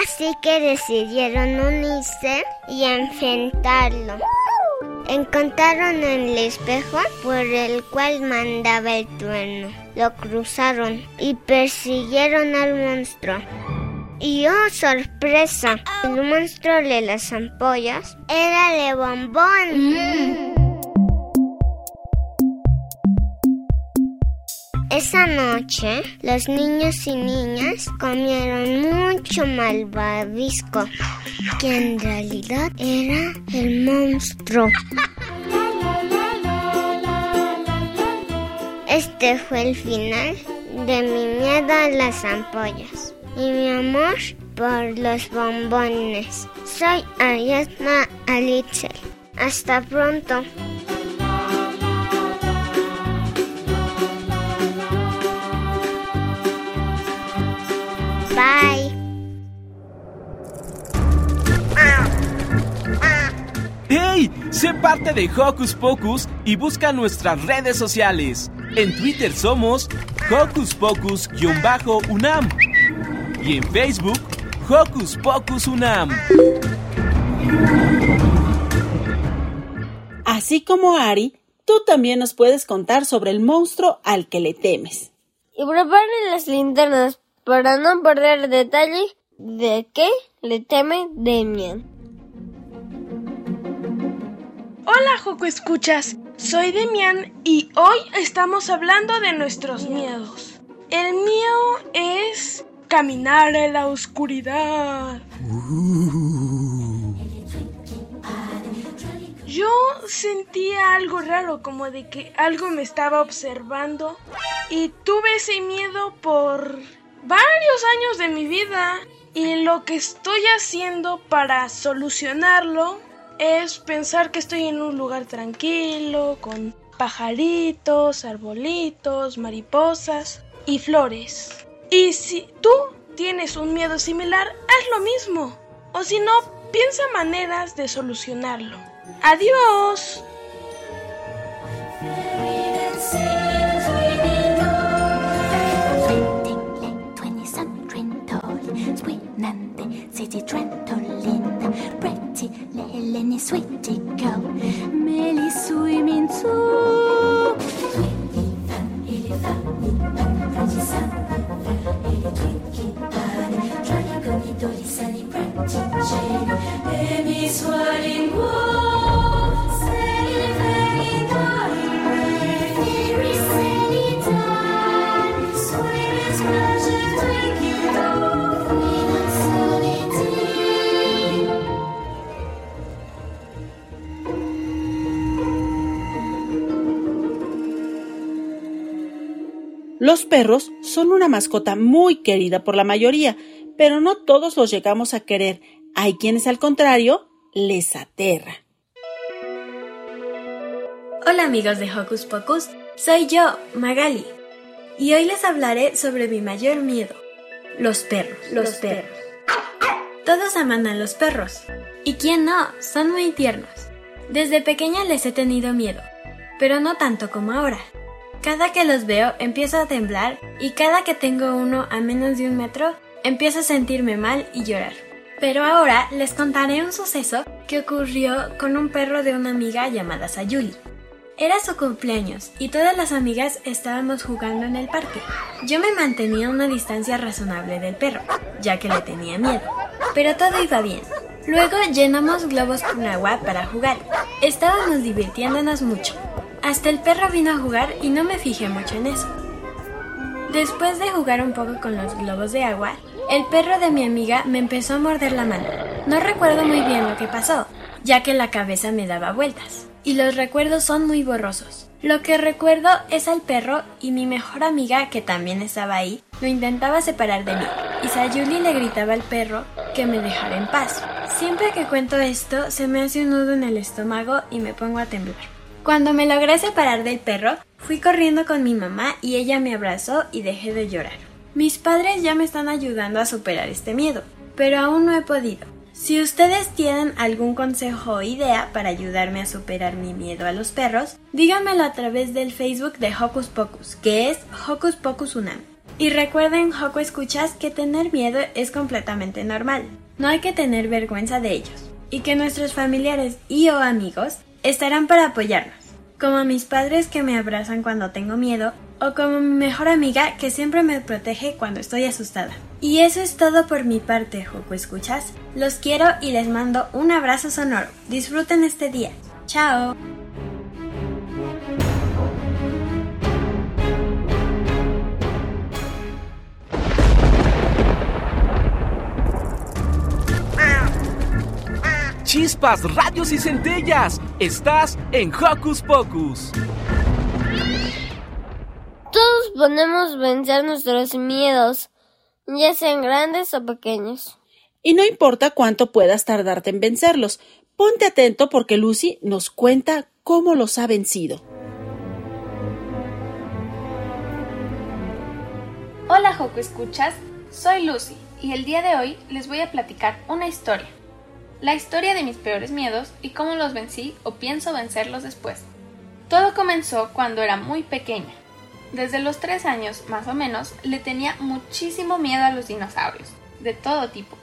Así que decidieron unirse y enfrentarlo. Encontraron el espejo por el cual mandaba el trueno. Lo cruzaron y persiguieron al monstruo. Y oh, sorpresa, el monstruo de las ampollas era de bombón. Esa noche, los niños y niñas comieron mucho malvavisco, que en realidad era el monstruo. Este fue el final de mi miedo a las ampollas y mi amor por los bombones. Soy Ariadna Alitzel. Hasta pronto. Parte de Hocus Pocus y busca nuestras redes sociales. En Twitter somos Hocus Pocus-UNAM y en Facebook Hocus Pocus UNAM. Así como Ari, tú también nos puedes contar sobre el monstruo al que le temes. Y preparen las linternas para no perder detalle de qué le teme Demian. Hola Joco Escuchas, soy Demian y hoy estamos hablando de nuestros miedos. El mío es caminar en la oscuridad. Yo sentía algo raro, como de que algo me estaba observando y tuve ese miedo por varios años de mi vida y lo que estoy haciendo para solucionarlo es pensar que estoy en un lugar tranquilo, con pajaritos, arbolitos, mariposas y flores. Y si tú tienes un miedo similar, haz lo mismo. O si no, piensa maneras de solucionarlo. Adiós. Pretty Leleny, sweetie go. Melly swimming too. Pretty femme, Los perros son una mascota muy querida por la mayoría, pero no todos los llegamos a querer. Hay quienes al contrario les aterra. Hola amigos de Hocus Pocus, soy yo, Magali, y hoy les hablaré sobre mi mayor miedo, los perros, los, perros. Todos aman a los perros, y quién no, son muy tiernos. Desde pequeña les he tenido miedo, pero no tanto como ahora. Cada que los veo empiezo a temblar y cada que tengo uno a menos de un metro empiezo a sentirme mal y llorar. Pero ahora les contaré un suceso que ocurrió con un perro de una amiga llamada Sayuli. Era su cumpleaños y todas las amigas estábamos jugando en el parque. Yo me mantenía a una distancia razonable del perro, ya que le tenía miedo. Pero todo iba bien. Luego llenamos globos con agua para jugar. Estábamos divirtiéndonos mucho. Hasta el perro vino a jugar y no me fijé mucho en eso. Después de jugar un poco con los globos de agua, el perro de mi amiga me empezó a morder la mano. No recuerdo muy bien lo que pasó, ya que la cabeza me daba vueltas, y los recuerdos son muy borrosos. Lo que recuerdo es al perro y mi mejor amiga, que también estaba ahí, lo intentaba separar de mí, y Sayuli le gritaba al perro que me dejara en paz. Siempre que cuento esto, se me hace un nudo en el estómago y me pongo a temblar. Cuando me logré separar del perro, fui corriendo con mi mamá y ella me abrazó y dejé de llorar. Mis padres ya me están ayudando a superar este miedo, pero aún no he podido. Si ustedes tienen algún consejo o idea para ayudarme a superar mi miedo a los perros, díganmelo a través del Facebook de Hocus Pocus, que es Hocus Pocus Unam. Y recuerden, Hoco Escuchas, que tener miedo es completamente normal. No hay que tener vergüenza de ellos. Y que nuestros familiares y o amigos estarán para apoyarnos, como mis padres que me abrazan cuando tengo miedo o como mi mejor amiga que siempre me protege cuando estoy asustada. Y eso es todo por mi parte, Joco Escuchas. Los quiero y les mando un abrazo sonoro. Disfruten este día. Chao. Chispas, radios y centellas. Estás en Hocus Pocus. Todos podemos vencer nuestros miedos, ya sean grandes o pequeños. Y no importa cuánto puedas tardarte en vencerlos, ponte atento porque Lucy nos cuenta cómo los ha vencido. Hola Joco Escuchas, soy Lucy y el día de hoy les voy a platicar una historia. La historia de mis peores miedos y cómo los vencí o pienso vencerlos después. Todo comenzó cuando era muy pequeña. Desde los tres años, más o menos, le tenía muchísimo miedo a los dinosaurios, de todo tipo.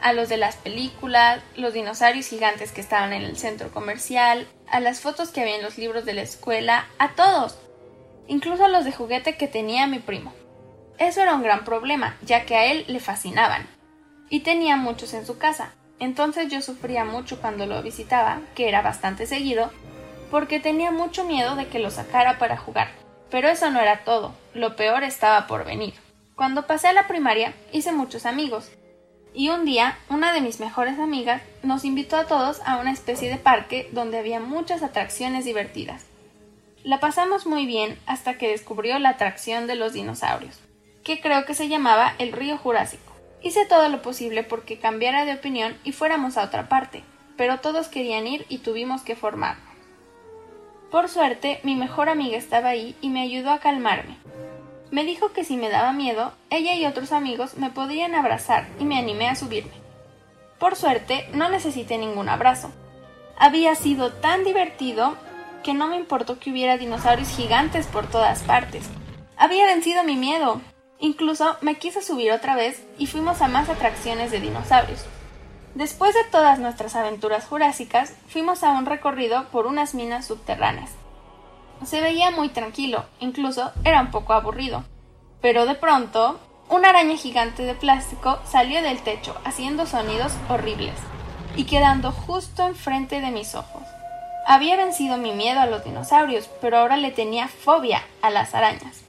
A los de las películas, los dinosaurios gigantes que estaban en el centro comercial, a las fotos que había en los libros de la escuela, a todos. Incluso a los de juguete que tenía mi primo. Eso era un gran problema, ya que a él le fascinaban. Y tenía muchos en su casa. Entonces yo sufría mucho cuando lo visitaba, que era bastante seguido, porque tenía mucho miedo de que lo sacara para jugar. Pero eso no era todo, lo peor estaba por venir. Cuando pasé a la primaria hice muchos amigos, y un día una de mis mejores amigas nos invitó a todos a una especie de parque donde había muchas atracciones divertidas. La pasamos muy bien hasta que descubrió la atracción de los dinosaurios, que creo que se llamaba el río Jurásico. Hice todo lo posible porque cambiara de opinión y fuéramos a otra parte, pero todos querían ir y tuvimos que formarnos. Por suerte, mi mejor amiga estaba ahí y me ayudó a calmarme. Me dijo que si me daba miedo, ella y otros amigos me podrían abrazar y me animé a subirme. Por suerte, no necesité ningún abrazo. Había sido tan divertido que no me importó que hubiera dinosaurios gigantes por todas partes. Había vencido mi miedo. Incluso me quise subir otra vez y fuimos a más atracciones de dinosaurios. Después de todas nuestras aventuras jurásicas, fuimos a un recorrido por unas minas subterráneas. Se veía muy tranquilo, incluso era un poco aburrido. Pero de pronto, una araña gigante de plástico salió del techo haciendo sonidos horribles y quedando justo enfrente de mis ojos. Había vencido mi miedo a los dinosaurios, pero ahora le tenía fobia a las arañas.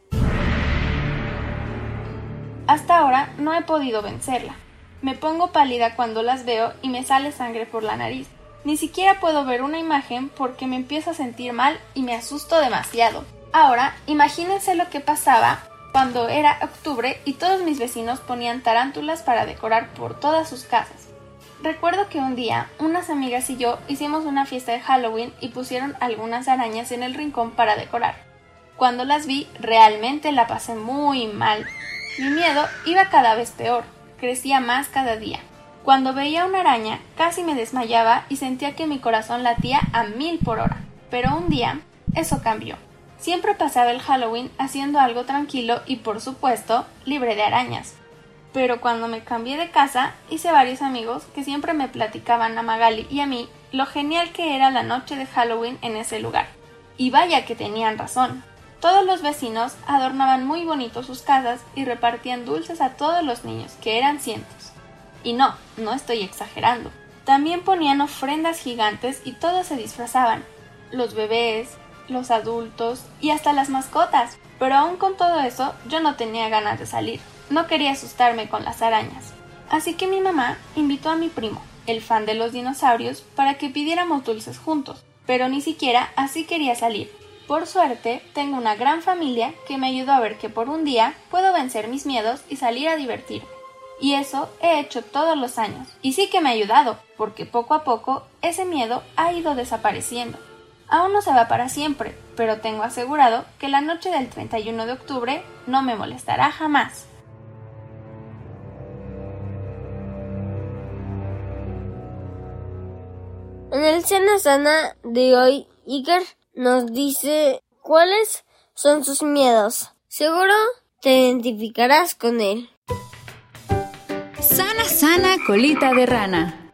Hasta ahora no he podido vencerla. Me pongo pálida cuando las veo y me sale sangre por la nariz. Ni siquiera puedo ver una imagen porque me empiezo a sentir mal y me asusto demasiado. Ahora, imagínense lo que pasaba cuando era octubre y todos mis vecinos ponían tarántulas para decorar por todas sus casas. Recuerdo que un día unas amigas y yo hicimos una fiesta de Halloween y pusieron algunas arañas en el rincón para decorar. Cuando las vi realmente la pasé muy mal. Mi miedo iba cada vez peor, crecía más cada día. Cuando veía una araña casi me desmayaba y sentía que mi corazón latía a mil por hora. Pero un día eso cambió. Siempre pasaba el Halloween haciendo algo tranquilo y por supuesto libre de arañas. Pero cuando me cambié de casa hice varios amigos que siempre me platicaban a Magali y a mí lo genial que era la noche de Halloween en ese lugar. Y vaya que tenían razón. Todos los vecinos adornaban muy bonito sus casas y repartían dulces a todos los niños, que eran cientos. Y no, no estoy exagerando. También ponían ofrendas gigantes y todos se disfrazaban. Los bebés, los adultos y hasta las mascotas. Pero aún con todo eso, yo no tenía ganas de salir. No quería asustarme con las arañas. Así que mi mamá invitó a mi primo, el fan de los dinosaurios, para que pidiéramos dulces juntos. Pero ni siquiera así quería salir, por suerte, tengo una gran familia que me ayudó a ver que por un día puedo vencer mis miedos y salir a divertirme. Y eso he hecho todos los años. Y sí que me ha ayudado, porque poco a poco ese miedo ha ido desapareciendo. Aún no se va para siempre, pero tengo asegurado que la noche del 31 de octubre no me molestará jamás. En el Cena Sana de hoy, Iker nos dice cuáles son sus miedos. Seguro te identificarás con él. Sana, sana, colita de rana.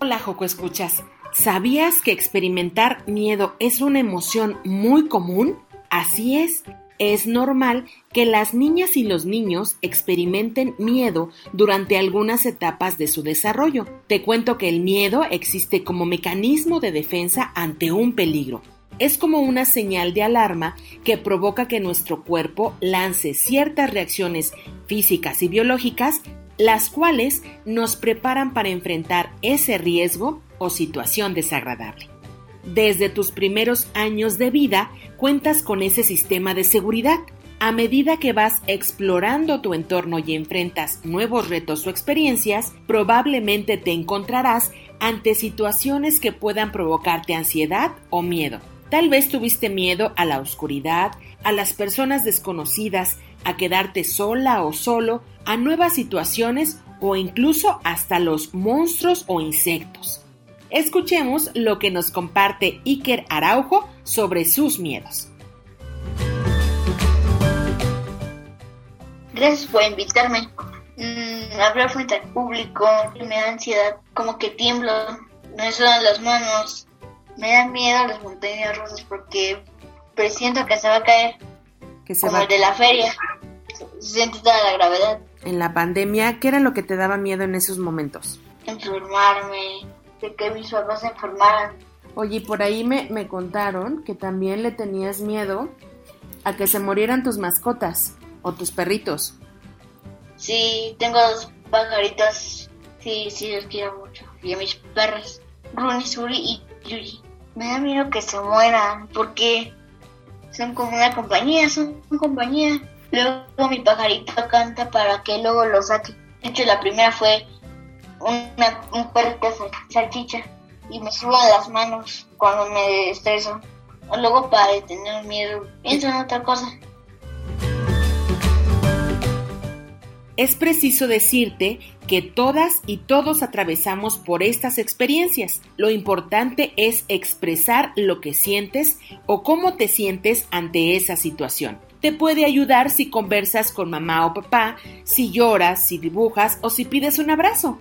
Hola, Joco Escuchas. ¿Sabías que experimentar miedo es una emoción muy común? Así es, es normal que las niñas y los niños experimenten miedo durante algunas etapas de su desarrollo. Te cuento que el miedo existe como mecanismo de defensa ante un peligro. Es como una señal de alarma que provoca que nuestro cuerpo lance ciertas reacciones físicas y biológicas, las cuales nos preparan para enfrentar ese riesgo o situación desagradable. Desde tus primeros años de vida cuentas con ese sistema de seguridad. A medida que vas explorando tu entorno y enfrentas nuevos retos o experiencias, probablemente te encontrarás ante situaciones que puedan provocarte ansiedad o miedo. Tal vez tuviste miedo a la oscuridad, a las personas desconocidas, a quedarte sola o solo, a nuevas situaciones o incluso hasta los monstruos o insectos. Escuchemos lo que nos comparte Iker Araujo sobre sus miedos. Gracias por invitarme. Mm, hablar frente al público me da ansiedad, como que tiemblo, me sudan las manos, me da miedo las montañas rusas porque presiento que se va a caer, que se como va... el de la feria. Se siente toda la gravedad. En la pandemia, ¿qué era lo que te daba miedo en esos momentos? Enfermarme, de que mis papás se enfermaran. Oye, por ahí me, me contaron que también le tenías miedo a que se murieran tus mascotas o tus perritos. Sí, tengo dos pajaritos. Sí, sí, los quiero mucho. Y a mis perros, Runi, Suri y Yuri. Me da miedo que se mueran porque son como una compañía, son una compañía. Luego mi pajarito canta para que luego lo saque. De hecho, la primera fue una, un perrito salchicha y me suban las manos cuando me estreso. Luego para tener miedo, pienso en otra cosa. Es preciso decirte que todas y todos atravesamos por estas experiencias. Lo importante es expresar lo que sientes o cómo te sientes ante esa situación. Te puede ayudar si conversas con mamá o papá, si lloras, si dibujas o si pides un abrazo.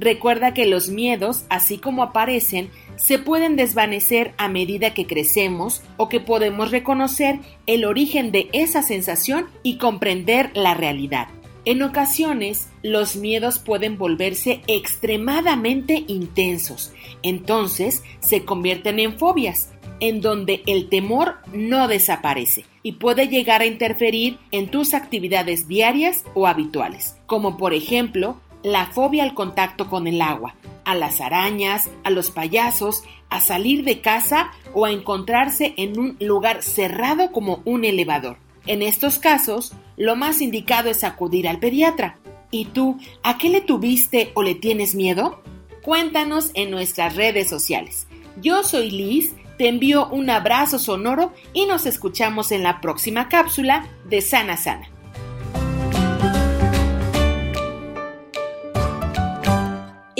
Recuerda que los miedos, así como aparecen, se pueden desvanecer a medida que crecemos o que podemos reconocer el origen de esa sensación y comprender la realidad. En ocasiones, los miedos pueden volverse extremadamente intensos, entonces se convierten en fobias, en donde el temor no desaparece y puede llegar a interferir en tus actividades diarias o habituales, como por ejemplo la fobia al contacto con el agua, a las arañas, a los payasos, a salir de casa o a encontrarse en un lugar cerrado como un elevador. En estos casos, lo más indicado es acudir al pediatra. ¿Y tú, a qué le tuviste o le tienes miedo? Cuéntanos en nuestras redes sociales. Yo soy Liz, te envío un abrazo sonoro y nos escuchamos en la próxima cápsula de Sana Sana.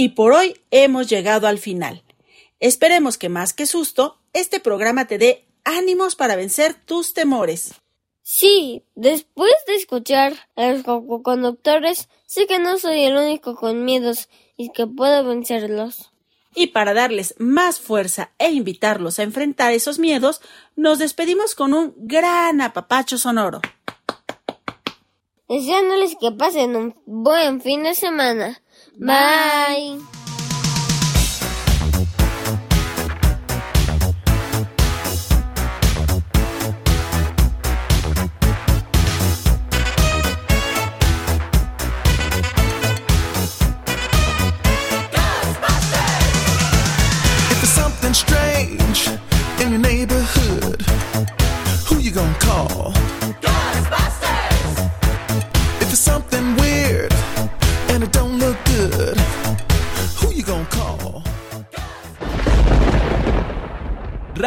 Y por hoy hemos llegado al final. Esperemos que más que susto, este programa te dé ánimos para vencer tus temores. Sí, después de escuchar a los conductores, sé que no soy el único con miedos y que puedo vencerlos. Y para darles más fuerza e invitarlos a enfrentar esos miedos, nos despedimos con un gran apapacho sonoro. Deseándoles que pasen un buen fin de semana. Bye. Bye.